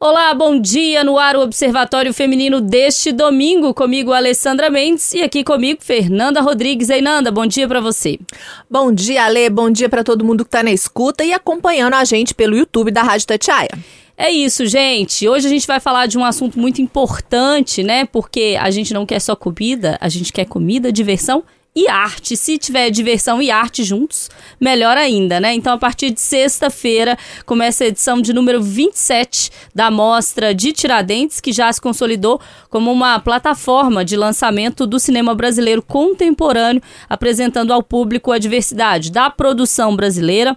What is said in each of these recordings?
Olá, bom dia no ar o Observatório Feminino deste domingo, comigo Alessandra Mendes e aqui comigo Fernanda Rodrigues. Ei, Nanda, bom dia para você. Bom dia, Ale, bom dia para todo mundo que tá na escuta e acompanhando a gente pelo YouTube da Rádio Tatiaia. É isso, gente. Hoje a gente vai falar de um assunto muito importante, né? Porque a gente não quer só comida, a gente quer comida, diversão e arte. Se tiver diversão e arte juntos, melhor ainda, né? Então, a partir de sexta-feira, começa a edição de número 27 da Mostra de Tiradentes, que já se consolidou como uma plataforma de lançamento do cinema brasileiro contemporâneo, apresentando ao público a diversidade da produção brasileira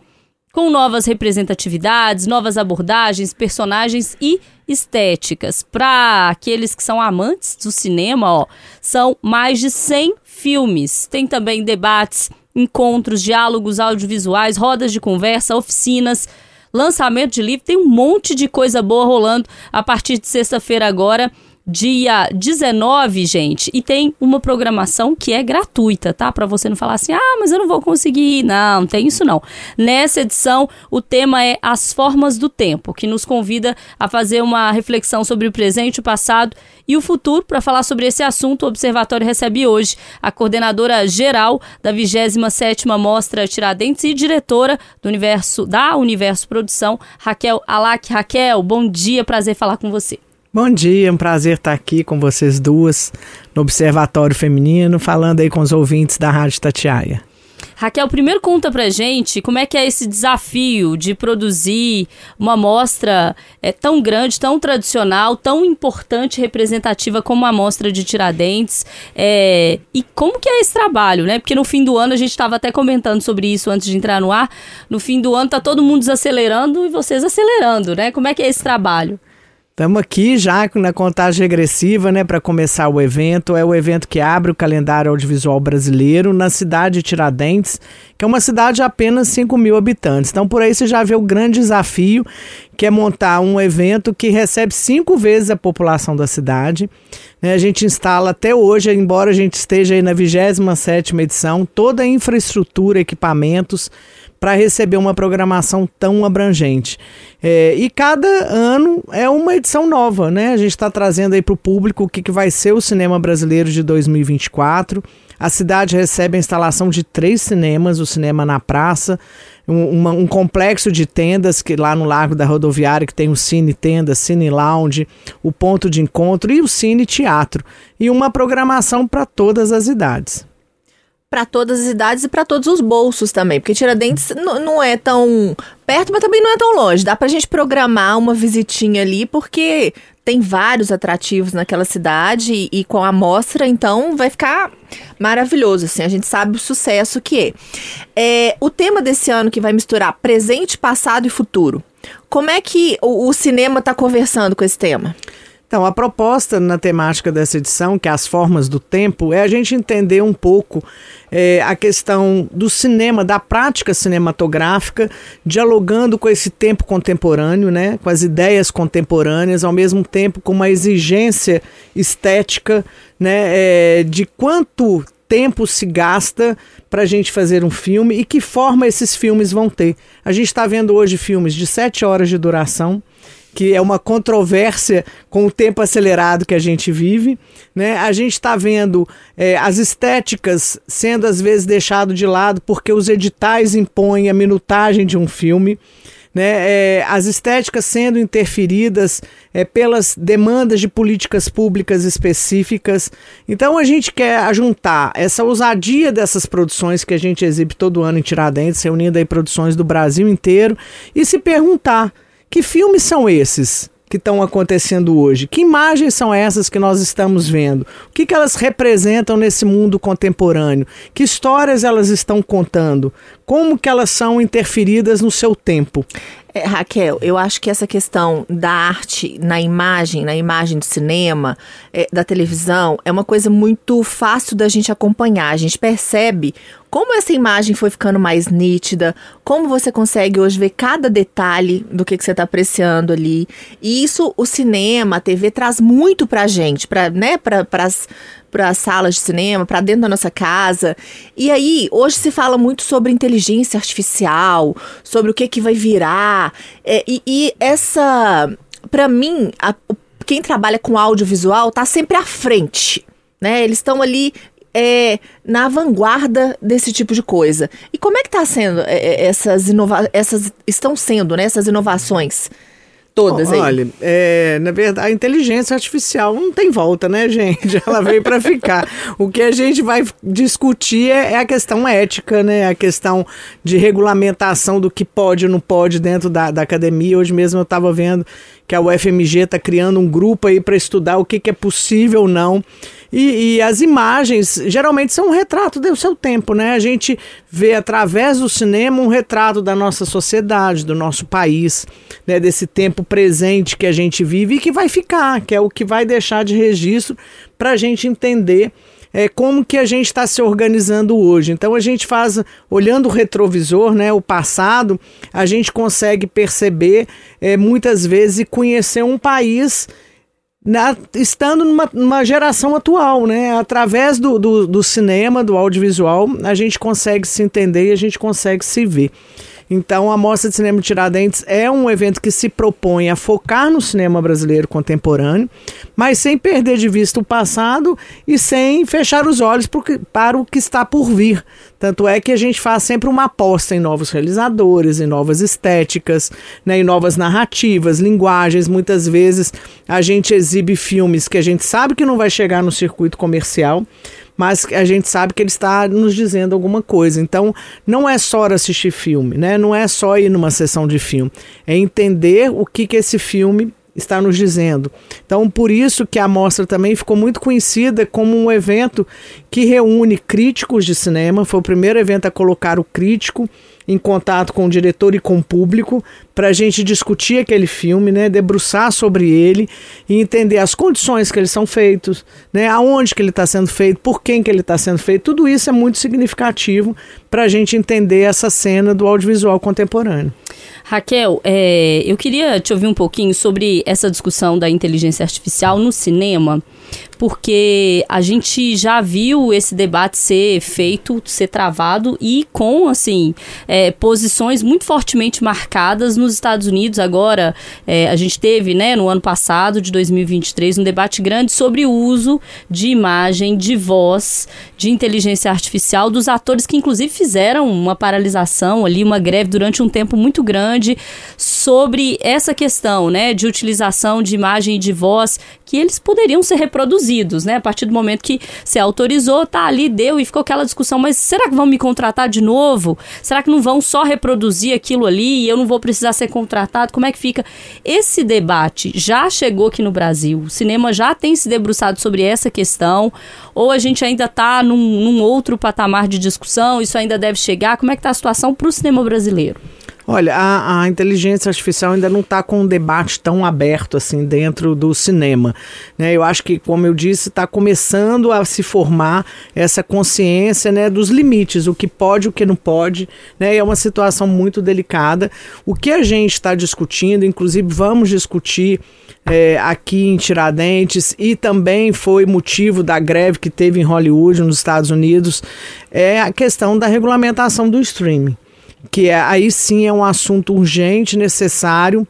com novas representatividades, novas abordagens, personagens e estéticas. Para aqueles que são amantes do cinema, ó, são mais de 100 filmes. Tem também debates, encontros, diálogos audiovisuais, rodas de conversa, oficinas, lançamento de livro. Tem um monte de coisa boa rolando a partir de sexta-feira agora dia 19, gente, e tem uma programação que é gratuita, tá? Para você não falar assim: "Ah, mas eu não vou conseguir". Não, não tem isso não. Nessa edição, o tema é As formas do tempo, que nos convida a fazer uma reflexão sobre o presente, o passado e o futuro. Para falar sobre esse assunto, o observatório recebe hoje a coordenadora geral da 27ª Mostra Tiradentes e diretora do Universo da Universo Produção, Raquel Alac. Raquel, bom dia, prazer falar com você. Bom dia, é um prazer estar aqui com vocês duas no Observatório Feminino, falando aí com os ouvintes da Rádio Tatiaia. Raquel, primeiro conta pra gente como é que é esse desafio de produzir uma mostra é, tão grande, tão tradicional, tão importante representativa como a mostra de Tiradentes. É, e como que é esse trabalho, né? Porque no fim do ano, a gente estava até comentando sobre isso antes de entrar no ar, no fim do ano tá todo mundo desacelerando e vocês acelerando, né? Como é que é esse trabalho? Estamos aqui já na contagem regressiva, né, para começar o evento. É o evento que abre o calendário audiovisual brasileiro na cidade de Tiradentes, que é uma cidade de apenas 5 mil habitantes. Então, por aí você já vê o grande desafio, que é montar um evento que recebe cinco vezes a população da cidade. Né, a gente instala até hoje, embora a gente esteja aí na 27ª edição, toda a infraestrutura, equipamentos, para receber uma programação tão abrangente. É, e cada ano é uma edição nova, né? A gente está trazendo aí para o público o que, que vai ser o cinema brasileiro de 2024. A cidade recebe a instalação de três cinemas: o Cinema na Praça, um, uma, um, complexo de tendas que lá no Largo da Rodoviária, que tem o Cine Tenda, Cine Lounge, o Ponto de Encontro e o Cine Teatro. E uma programação para todas as idades para todas as idades e para todos os bolsos também, porque Tiradentes não é tão perto, mas também não é tão longe. Dá para a gente programar uma visitinha ali, porque tem vários atrativos naquela cidade e, e com a amostra, então vai ficar maravilhoso, assim, a gente sabe o sucesso que é. é o tema desse ano que vai misturar presente, passado e futuro. Como é que o, o cinema está conversando com esse tema? Então, a proposta na temática dessa edição, que é as formas do tempo, é a gente entender um pouco é, a questão do cinema, da prática cinematográfica, dialogando com esse tempo contemporâneo, né, com as ideias contemporâneas, ao mesmo tempo com uma exigência estética né, é, de quanto tempo se gasta para a gente fazer um filme e que forma esses filmes vão ter. A gente está vendo hoje filmes de sete horas de duração que é uma controvérsia com o tempo acelerado que a gente vive. Né? A gente está vendo é, as estéticas sendo às vezes deixado de lado porque os editais impõem a minutagem de um filme. Né, é, as estéticas sendo interferidas é, pelas demandas de políticas públicas específicas. Então a gente quer juntar essa ousadia dessas produções que a gente exibe todo ano em Tiradentes, reunindo aí produções do Brasil inteiro, e se perguntar que filmes são esses que estão acontecendo hoje? Que imagens são essas que nós estamos vendo? O que, que elas representam nesse mundo contemporâneo? Que histórias elas estão contando? Como que elas são interferidas no seu tempo? É, Raquel, eu acho que essa questão da arte na imagem, na imagem do cinema, é, da televisão, é uma coisa muito fácil da gente acompanhar. A gente percebe como essa imagem foi ficando mais nítida, como você consegue hoje ver cada detalhe do que, que você está apreciando ali. E isso, o cinema, a TV traz muito pra gente, pra, né, pra, para salas de cinema, para dentro da nossa casa. E aí, hoje se fala muito sobre inteligência artificial, sobre o que, que vai virar. É, e, e essa para mim, a, quem trabalha com audiovisual está sempre à frente. Né? Eles estão ali é, na vanguarda desse tipo de coisa. E como é que está sendo é, é, essas inovações, essas estão sendo, né, essas inovações? Todas aí. Olha, é, na verdade, a inteligência artificial não tem volta, né, gente? Ela veio para ficar. O que a gente vai discutir é, é, a questão ética, né? A questão de regulamentação do que pode e não pode dentro da, da academia. Hoje mesmo eu estava vendo que a UFMG está criando um grupo aí para estudar o que, que é possível ou não e, e, as imagens geralmente são um retrato do seu tempo, né? A gente vê através do cinema um retrato da nossa sociedade, do nosso país, né? Desse tempo presente que a gente vive e que vai ficar, que é o que vai deixar de registro para a gente entender é, como que a gente está se organizando hoje. Então a gente faz, olhando o retrovisor, né, o passado, a gente consegue perceber é, muitas vezes e conhecer um país na, estando numa, numa, geração atual, né? Através do, do, do, cinema, do audiovisual, a gente consegue se entender e a gente consegue se ver. Então, a Mostra de Cinema Tiradentes é um evento que se propõe a focar no cinema brasileiro contemporâneo, mas sem perder de vista o passado e sem fechar os olhos para o que está por vir. Tanto é que a gente faz sempre uma aposta em novos realizadores, em novas estéticas, né, em novas narrativas, linguagens. Muitas vezes a gente exibe filmes que a gente sabe que não vai chegar no circuito comercial, mas a gente sabe que ele está nos dizendo alguma coisa. Então, não é só assistir filme, né? Não é só ir numa sessão de filme, é entender o que que esse filme está nos dizendo. Então, por isso que a mostra também ficou muito conhecida como um evento que reúne críticos de cinema. Foi o primeiro evento a colocar o crítico em contato com o diretor e com o público para a gente discutir aquele filme, né, debruçar sobre ele e entender as condições que eles são feitos, né, aonde que ele está sendo feito, por quem que ele está sendo feito. Tudo isso é muito significativo para a gente entender essa cena do audiovisual contemporâneo. Raquel, é, eu queria te ouvir um pouquinho sobre essa discussão da inteligência artificial no cinema porque a gente já viu esse debate ser feito, ser travado e com, assim, é, posições muito fortemente marcadas nos Estados Unidos. Agora, é, a gente teve, né, no ano passado, de 2023, um debate grande sobre o uso de imagem, de voz, de inteligência artificial dos atores que, inclusive, fizeram uma paralisação ali, uma greve durante um tempo muito grande sobre essa questão, né, de utilização de imagem e de voz que eles poderiam ser reproduzidos, né? A partir do momento que você autorizou, tá ali, deu e ficou aquela discussão, mas será que vão me contratar de novo? Será que não vão só reproduzir aquilo ali e eu não vou precisar ser contratado? Como é que fica? Esse debate já chegou aqui no Brasil. O cinema já tem se debruçado sobre essa questão, ou a gente ainda está num, num outro patamar de discussão, isso ainda deve chegar. Como é que está a situação para o cinema brasileiro? Olha, a, a, inteligência artificial ainda não está com um debate tão aberto assim dentro do cinema. Né? Eu acho que, como eu disse, está começando a se formar essa consciência né, dos limites, o que pode, o que não pode. Né? É uma situação muito delicada. O que a gente está discutindo, inclusive vamos discutir é, aqui em Tiradentes e também foi motivo da greve que teve em Hollywood, nos Estados Unidos, é a questão da regulamentação do streaming que é, aí sim é um assunto urgente, necessário,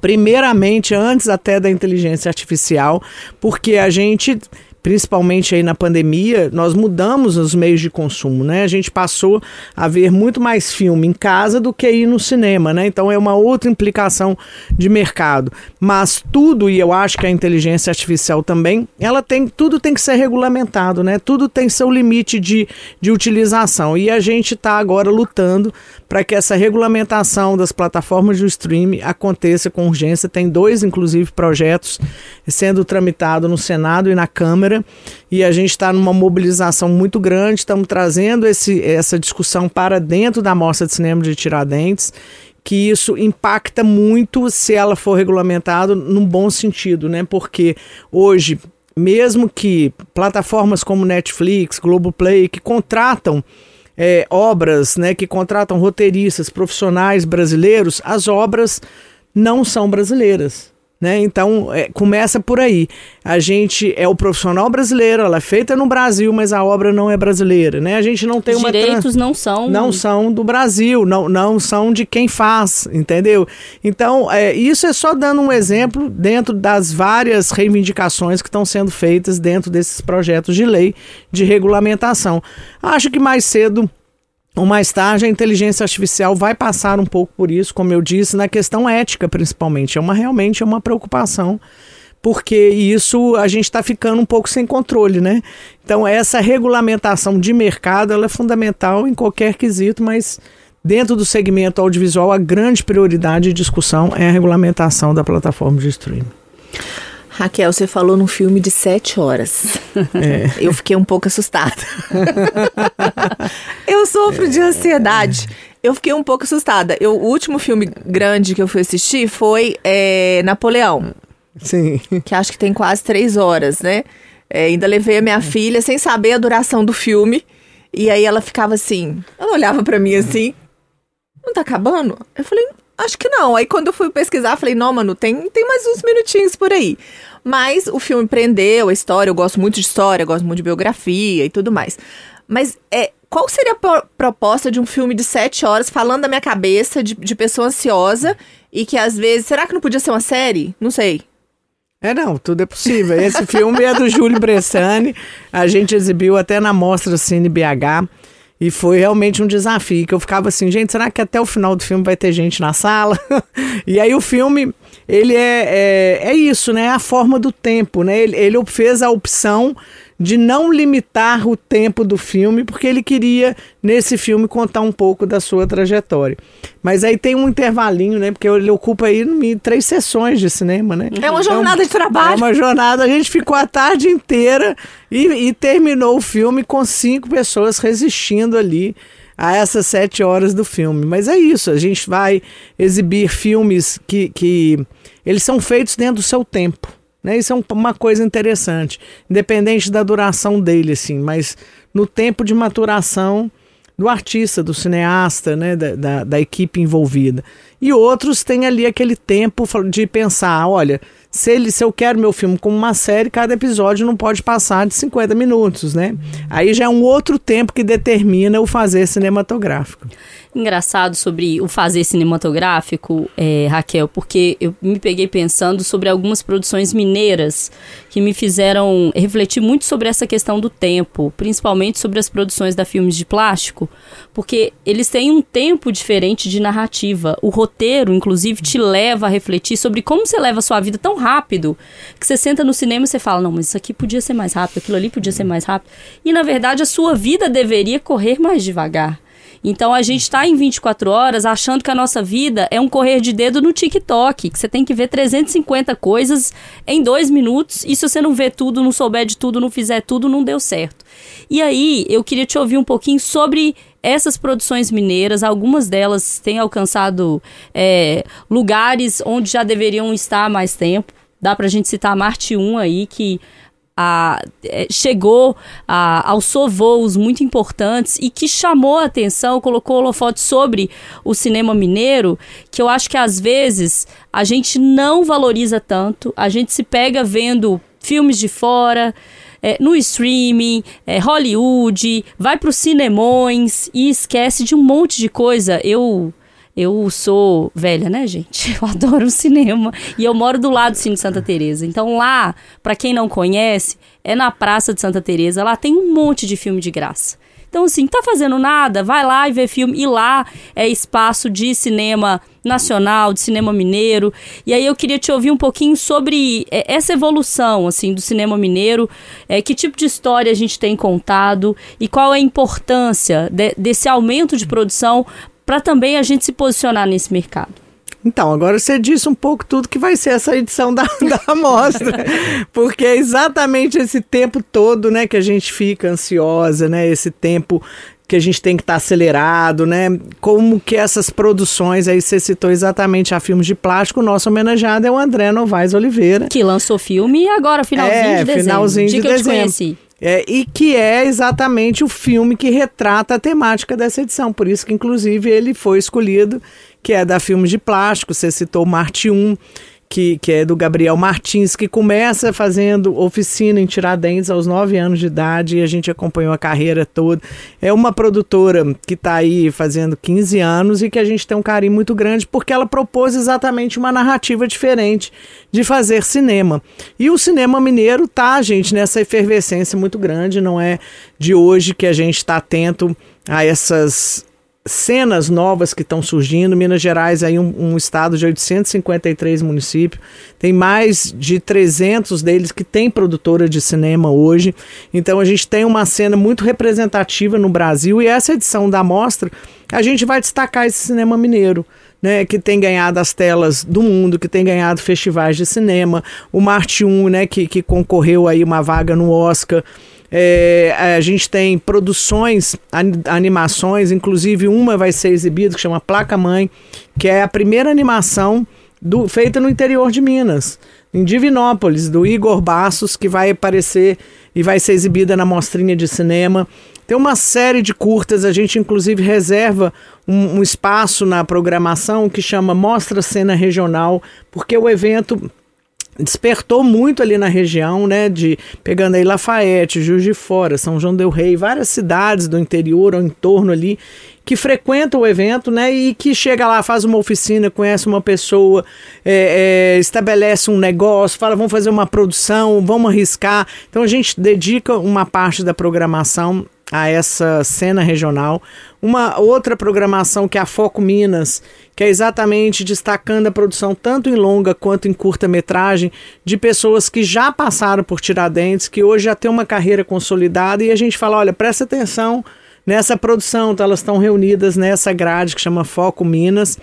primeiramente antes até da inteligência artificial, porque a gente principalmente aí na pandemia, nós mudamos os meios de consumo, né? A gente passou a ver muito mais filme em casa do que ir no cinema, né? Então é uma outra implicação de mercado. Mas tudo, e eu acho que a inteligência artificial também, ela tem, tudo tem que ser regulamentado, né? Tudo tem seu limite de, de utilização. E a gente está agora lutando para que essa regulamentação das plataformas de streaming aconteça com urgência. Tem dois, inclusive, projetos sendo tramitados no Senado e na Câmara e a gente está numa mobilização muito grande, estamos trazendo esse, essa discussão para dentro da Mostra de Cinema de Tiradentes que isso impacta muito se ela for regulamentada num bom sentido, né? Porque hoje, mesmo que plataformas como Netflix, Globoplay, que contratam é, obras, né, que contratam roteiristas profissionais brasileiros, as obras não são brasileiras Né? Então, é, começa por aí. A gente é o profissional brasileiro, ela é feita no Brasil, mas a obra não é brasileira. Né? A gente não tem Os uma. direitos não são. Não são do Brasil, não, não são de quem faz, entendeu? Então, é, isso é só dando um exemplo dentro das várias reivindicações que estão sendo feitas dentro desses projetos de lei de regulamentação. Acho que mais cedo mais tarde a inteligência artificial vai passar um pouco por isso, como eu disse, na questão ética principalmente. É uma realmente é uma preocupação, porque isso a gente está ficando um pouco sem controle, né? Então essa regulamentação de mercado ela é fundamental em qualquer quesito, mas dentro do segmento audiovisual a grande prioridade de discussão é a regulamentação da plataforma de streaming. Raquel, você falou num filme de sete horas. É. Eu fiquei um pouco assustada. eu sofro de ansiedade. Eu fiquei um pouco assustada. Eu, o último filme grande que eu fui assistir foi é, Napoleão. Sim. Que acho que tem quase três horas, né? É, ainda levei a minha filha sem saber a duração do filme. E aí ela ficava assim. Ela olhava para mim assim. Não tá acabando? Eu falei, Acho que não. Aí quando eu fui pesquisar, falei, não, mano, tem, tem mais uns minutinhos por aí. Mas o filme prendeu a história, eu gosto muito de história, gosto muito de biografia e tudo mais. Mas é, qual seria a pro proposta de um filme de sete horas falando da minha cabeça, de, de pessoa ansiosa, e que às vezes. Será que não podia ser uma série? Não sei. É, não, tudo é possível. Esse filme é do Júlio Bressani, a gente exibiu até na Mostra Cine BH. E foi realmente um desafio, que eu ficava assim, gente, será que até o final do filme vai ter gente na sala? e aí o filme, ele é, é, é, isso, né? É a forma do tempo, né? Ele, ele fez a opção de não limitar o tempo do filme, porque ele queria, nesse filme, contar um pouco da sua trajetória. Mas aí tem um intervalinho, né? Porque ele ocupa aí três sessões de cinema, né? É uma jornada é de trabalho. É uma jornada. A gente ficou a tarde inteira e, e terminou o filme com cinco pessoas resistindo ali a essas sete horas do filme. Mas é isso, a gente vai exibir filmes que, que eles são feitos dentro do seu tempo. Né? Isso é uma coisa interessante, independente da duração dele, assim, mas no tempo de maturação do artista, do cineasta, né, da, da, da, equipe envolvida. E outros têm ali aquele tempo de pensar, olha, se, ele, se eu quero meu filme como uma série, cada episódio não pode passar de 50 minutos, né? Aí já é um outro tempo que determina o fazer cinematográfico engraçado sobre o fazer cinematográfico, é, Raquel, porque eu me peguei pensando sobre algumas produções mineiras que me fizeram refletir muito sobre essa questão do tempo, principalmente sobre as produções da Filmes de Plástico, porque eles têm um tempo diferente de narrativa. O roteiro, inclusive, te leva a refletir sobre como você leva a sua vida tão rápido que você senta no cinema e você fala: não, mas isso aqui podia ser mais rápido, aquilo ali podia ser mais rápido. E na verdade a sua vida deveria correr mais devagar. Então a gente está em 24 horas achando que a nossa vida é um correr de dedo no TikTok, que você tem que ver 350 coisas em dois minutos e se você não vê tudo, não souber de tudo, não fizer tudo, não deu certo. E aí eu queria te ouvir um pouquinho sobre essas produções mineiras, algumas delas têm alcançado é, lugares onde já deveriam estar há mais tempo. Dá pra gente citar Marte 1 aí, que a, é, chegou a, alçou voos muito importantes e que chamou a atenção, colocou holofote sobre o cinema mineiro, que eu acho que às vezes a gente não valoriza tanto, a gente se pega vendo filmes de fora, é, no streaming, é, Hollywood, vai para os cinemões e esquece de um monte de coisa. Eu eu sou velha, né, gente? Eu adoro cinema e eu moro do lado do Cine Santa Teresa. Então lá, para quem não conhece, é na Praça de Santa Teresa. Lá tem um monte de filme de graça. Então assim, tá fazendo nada? Vai lá e vê filme. E lá é espaço de cinema nacional, de cinema mineiro. E aí eu queria te ouvir um pouquinho sobre é, essa evolução assim do cinema mineiro, é, que tipo de história a gente tem contado e qual é a importância de, desse aumento de produção para também a gente se posicionar nesse mercado. Então, agora você disse um pouco tudo que vai ser essa edição da, da amostra, porque é exatamente esse tempo todo, né, que a gente fica ansiosa, né, esse tempo que a gente tem que estar tá acelerado, né? Como que essas produções, aí você citou exatamente a filmes de plástico, o nosso homenageado é o André Novaes Oliveira. Que lançou filme agora, finalzinho é, de dezembro. finalzinho de, de dezembro. É, e que é exatamente o filme que retrata a temática dessa edição. Por isso que, inclusive, ele foi escolhido, que é da Filmes de Plástico, você citou Marte 1, que, que é do Gabriel Martins, que começa fazendo oficina em Tiradentes aos 9 anos de idade e a gente acompanhou a carreira toda. É uma produtora que está aí fazendo 15 anos e que a gente tem um carinho muito grande porque ela propôs exatamente uma narrativa diferente de fazer cinema. E o cinema mineiro tá, gente, nessa efervescência muito grande, não é de hoje que a gente está atento a essas cenas novas que estão surgindo. Minas Gerais é um, um, estado de 853 municípios, tem mais de 300 deles que tem produtora de cinema hoje. Então a gente tem uma cena muito representativa no Brasil e essa edição da mostra a gente vai destacar esse cinema mineiro. Né, que tem ganhado as telas do mundo, que tem ganhado festivais de cinema, o Marte 1, né, que, que concorreu aí uma vaga no Oscar, é, a gente tem produções, animações, inclusive uma vai ser exibida que chama Placa Mãe, que é a primeira animação do, feita no interior de Minas, em Divinópolis, do Igor Bassos, que vai aparecer e vai ser exibida na mostrinha de cinema. Tem uma série de curtas, a gente inclusive reserva um, um espaço na programação que chama Mostra Cena Regional, porque o evento despertou muito ali na região, né, de pegando aí Lafayette, Juiz de Fora, São João del Rei, várias cidades do interior ou em torno ali que frequentam o evento, né, e que chega lá, faz uma oficina, conhece uma pessoa, é, é, estabelece um negócio, fala, vamos fazer uma produção, vamos arriscar. Então a gente dedica uma parte da programação a essa cena regional. Uma outra programação que é a Foco Minas, que é exatamente destacando a produção tanto em longa quanto em curta metragem de pessoas que já passaram por Tiradentes, que hoje já têm uma carreira consolidada e a gente fala, olha, presta atenção nessa produção, então elas estão reunidas nessa grade que chama Foco Minas.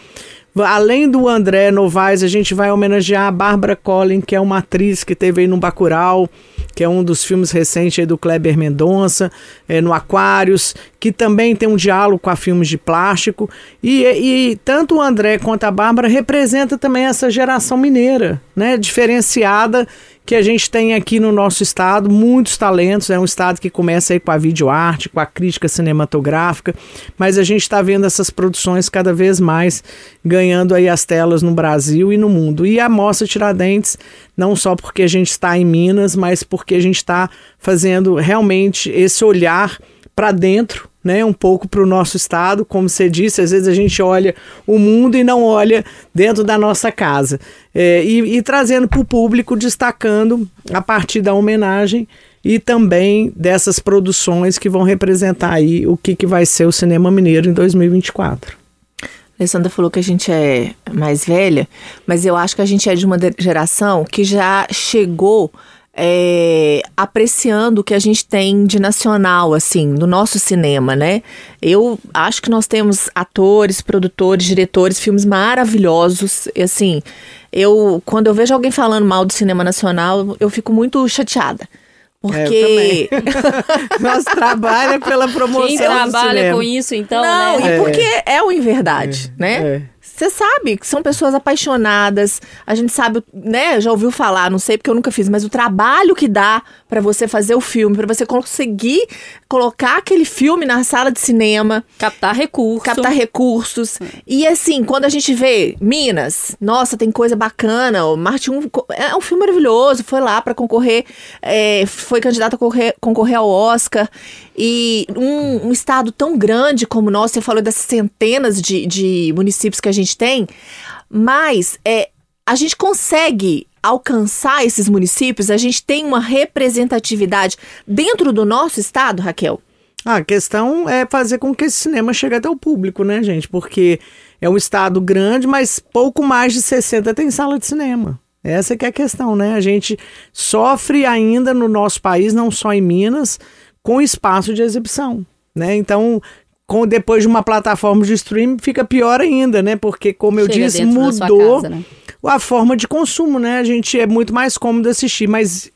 Além do André Novaes, a gente vai homenagear a Bárbara Collin, que é uma atriz que teve aí no Bacurau, que é um dos filmes recentes do Kleber Mendonça, é, no Aquários, que também tem um diálogo com a filmes de plástico. E, e tanto o André quanto a Bárbara representa também essa geração mineira, né, diferenciada que a gente tem aqui no nosso estado muitos talentos. É um estado que começa aí com a videoarte, com a crítica cinematográfica, mas a gente está vendo essas produções cada vez mais ganhando aí as telas no Brasil e no mundo. E a Mostra Tiradentes, não só porque a gente está em Minas, mas porque a gente está fazendo realmente esse olhar para dentro né, um pouco para o nosso estado. Como você disse, às vezes a gente olha o mundo e não olha dentro da nossa casa. É, e, e trazendo para o público, destacando a partir da homenagem e também dessas produções que vão representar aí o que, que vai ser o cinema mineiro em 2024. Alessandra falou que a gente é mais velha, mas eu acho que a gente é de uma geração que já chegou é, apreciando o que a gente tem de nacional, assim, no nosso cinema, né? Eu acho que nós temos atores, produtores, diretores, filmes maravilhosos, e assim, eu, quando eu vejo alguém falando mal do cinema nacional, eu fico muito chateada. Porque. É, Nós trabalha pela promoção. Quem trabalha com isso, então. Não, né? e porque é, é o inverdade, é, né? Você sabe que são pessoas apaixonadas. A gente sabe, né? Já ouviu falar, não sei porque eu nunca fiz, mas o trabalho que dá para você fazer o filme, para você conseguir colocar aquele filme na sala de cinema, captar recursos, captar recursos. E assim, quando a gente vê Minas, nossa, tem coisa bacana. O Marte 1 é um filme maravilhoso, foi lá para concorrer, é, foi candidato a concorrer, concorrer ao Oscar. E um, um, estado tão grande como o nosso, você falou dessas centenas de, de municípios que a gente tem, mas é, a gente consegue alcançar esses municípios? A gente tem uma representatividade dentro do nosso estado, Raquel? A questão é fazer com que esse cinema chegue até o público, né, gente? Porque é um estado grande, mas pouco mais de 60 tem sala de cinema. Essa que é a questão, né? A gente sofre ainda no nosso país, não só em Minas, com espaço de exibição, né? Então, com, depois de uma plataforma de streaming, fica pior ainda, né? Porque, como eu Chega disse, mudou casa, né? A forma de consumo, né? A gente é muito mais cômodo assistir, mas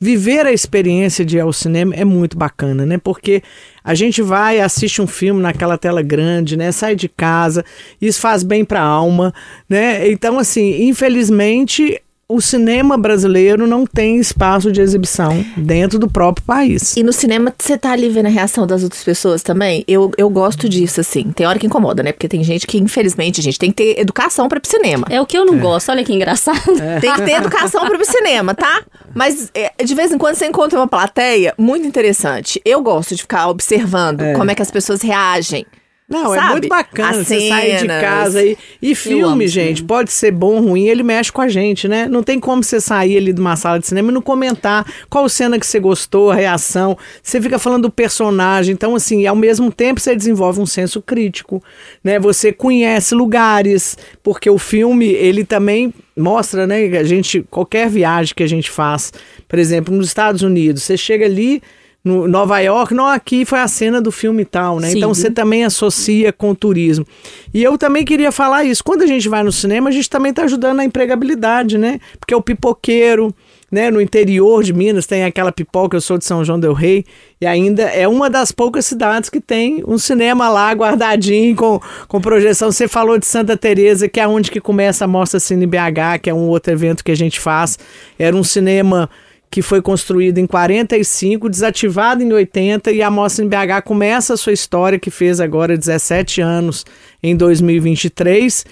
viver a experiência de ir ao cinema é muito bacana, né? Porque a gente vai, assiste um filme naquela tela grande, né? Sai de casa, isso faz bem para a alma, né? Então, assim, infelizmente, o cinema brasileiro não tem espaço de exibição dentro do próprio país. E no cinema, você tá ali vendo a reação das outras pessoas também? Eu, eu gosto disso, assim. Tem hora que incomoda, né? Porque tem gente que, infelizmente, a gente tem que ter educação para ir pro cinema. É o que eu não gosto, olha que engraçado. Tem que ter educação para ir pro cinema, tá? Mas é, de vez em quando você encontra uma plateia muito interessante. Eu gosto de ficar observando É. como é que as pessoas reagem. Não, é Sabe? muito bacana As você sair de cenas. casa e, e filme, gente, cinema. pode ser bom ou ruim, ele mexe com a gente, né? Não tem como você sair ali de uma sala de cinema e não comentar qual cena que você gostou, a reação. Você fica falando do personagem. Então, assim, ao mesmo tempo você desenvolve um senso crítico, né? Você conhece lugares, porque o filme, ele também mostra, né? A gente, qualquer viagem que a gente faz, por exemplo, nos Estados Unidos, você chega ali no Nova York, não, aqui foi a cena do filme tal, né? Sim. Então você também associa com o turismo. E eu também queria falar isso. Quando a gente vai no cinema, a gente também está ajudando na empregabilidade, né? Porque o pipoqueiro, né? No interior de Minas tem aquela pipoca, eu sou de São João del Rei, e ainda é uma das poucas cidades que tem um cinema lá guardadinho com, com projeção. Você falou de Santa Teresa, que é onde que começa a Mostra Cine BH, que é um outro evento que a gente faz. Era um cinema que foi construído em 45, desativado em 80 e a Mostra em BH começa a sua história que fez agora 17 anos em 2023,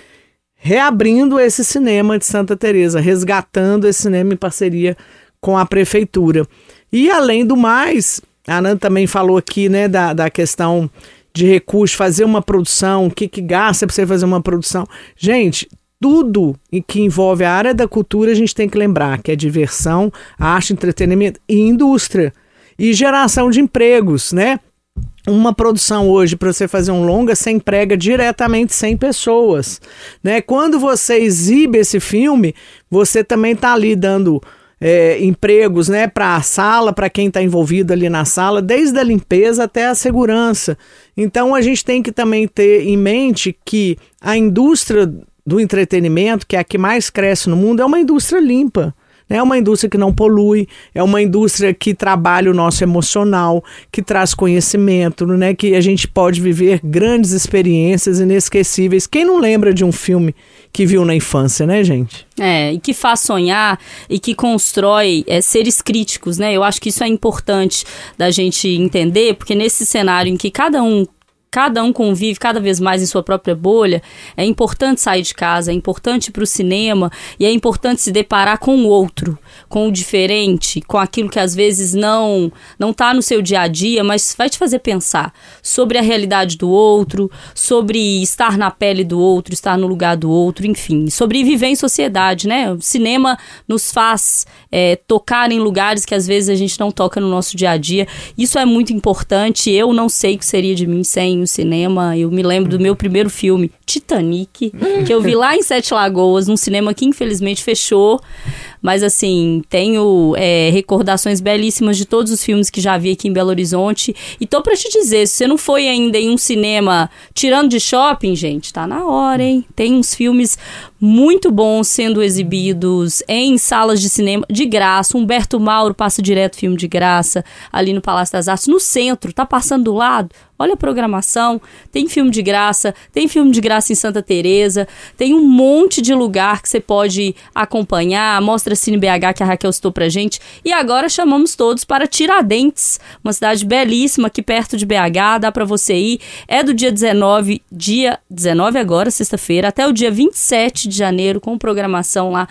reabrindo esse cinema de Santa Teresa, resgatando esse cinema em parceria com a prefeitura. E além do mais, a Ana também falou aqui, né, da, da questão de recursos, fazer uma produção, o que, que gasta para você fazer uma produção. Gente, tudo que envolve a área da cultura, a gente tem que lembrar que é diversão, arte, entretenimento e indústria. E geração de empregos, né? Uma produção hoje para você fazer um longa, você emprega diretamente 100 pessoas, né? Quando você exibe esse filme, você também está ali dando é, empregos, né, para a sala, para quem está envolvido ali na sala, desde a limpeza até a segurança. Então a gente tem que também ter em mente que a indústria do entretenimento, que é a que mais cresce no mundo, é uma indústria limpa. É uma indústria que não polui, é uma indústria que trabalha o nosso emocional, que traz conhecimento, né? que a gente pode viver grandes experiências inesquecíveis. Quem não lembra de um filme que viu na infância, né, gente? É, e que faz sonhar e que constrói é, seres críticos, né? Eu acho que isso é importante da gente entender, porque nesse cenário em que cada um cada um convive cada vez mais em sua própria bolha, é importante sair de casa, é importante ir para o cinema e é importante se deparar com o outro, com o diferente, com aquilo que às vezes não não está no seu dia a dia, mas vai te fazer pensar sobre a realidade do outro, sobre estar na pele do outro, estar no lugar do outro, enfim, sobre viver em sociedade, né? O cinema nos faz é, tocar em lugares que às vezes a gente não toca no nosso dia a dia. Isso é muito importante. Eu não sei o que seria de mim sem o cinema. Eu me lembro do meu primeiro filme, Titanic, que eu vi lá em Sete Lagoas, num cinema que infelizmente fechou. Mas assim, tenho é, recordações belíssimas de todos os filmes que já vi aqui em Belo Horizonte. E tô pra te dizer, se você não foi ainda em um cinema tirando de shopping, gente, tá na hora, hein? Tem uns filmes muito bons sendo exibidos em salas de cinema de graça. Humberto Mauro passa direto filme de graça ali no Palácio das Artes, no centro, tá passando do lado. Olha a programação, tem filme de graça, tem filme de graça em Santa Teresa, tem um monte de lugar que você pode acompanhar, mostra Cine BH que a Raquel citou pra gente. E agora chamamos todos para Tiradentes, uma cidade belíssima aqui perto de BH, dá pra você ir. É do dia 19, dia 19 agora, sexta-feira, até o dia 27 de janeiro com programação lá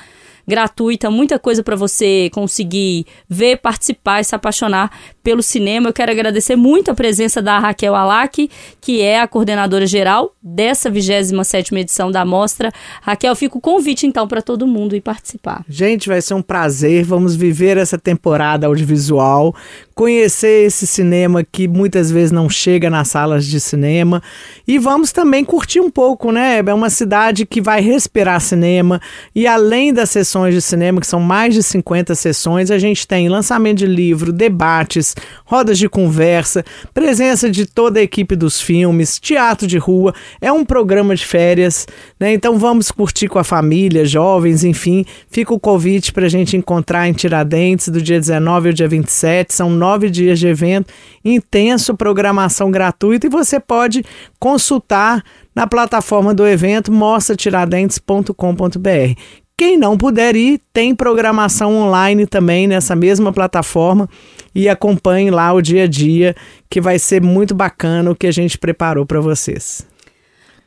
gratuita, muita coisa para você conseguir ver, participar e se apaixonar pelo cinema. Eu quero agradecer muito a presença da Raquel Alac, que é a coordenadora geral dessa 27ª edição da mostra. Raquel, fica o convite então para todo mundo ir participar. Gente, vai ser um prazer. Vamos viver essa temporada audiovisual, conhecer esse cinema que muitas vezes não chega nas salas de cinema e vamos também curtir um pouco, né? É uma cidade que vai respirar cinema e além das sessões de cinema, que são mais de 50 sessões, a gente tem lançamento de livro, debates, rodas de conversa, presença de toda a equipe dos filmes, teatro de rua. É um programa de férias, né? Então vamos curtir com a família, jovens, enfim. Fica o convite para a gente encontrar em Tiradentes do dia 19 ao dia 27. São nove dias de evento, intenso, programação gratuita e você pode consultar na plataforma do evento mostratiradentes.com.br. quem não puder ir, tem programação online também nessa mesma plataforma e acompanhe lá o dia a dia, que vai ser muito bacana o que a gente preparou para vocês.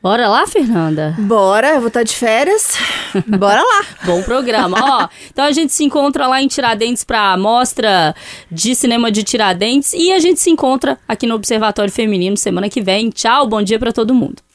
Bora lá, Fernanda? Bora, eu vou estar de férias. Bora lá. Bom programa. Ó, então a gente se encontra lá em Tiradentes para a mostra de cinema de Tiradentes e a gente se encontra aqui no Observatório Feminino semana que vem. Tchau, bom dia para todo mundo.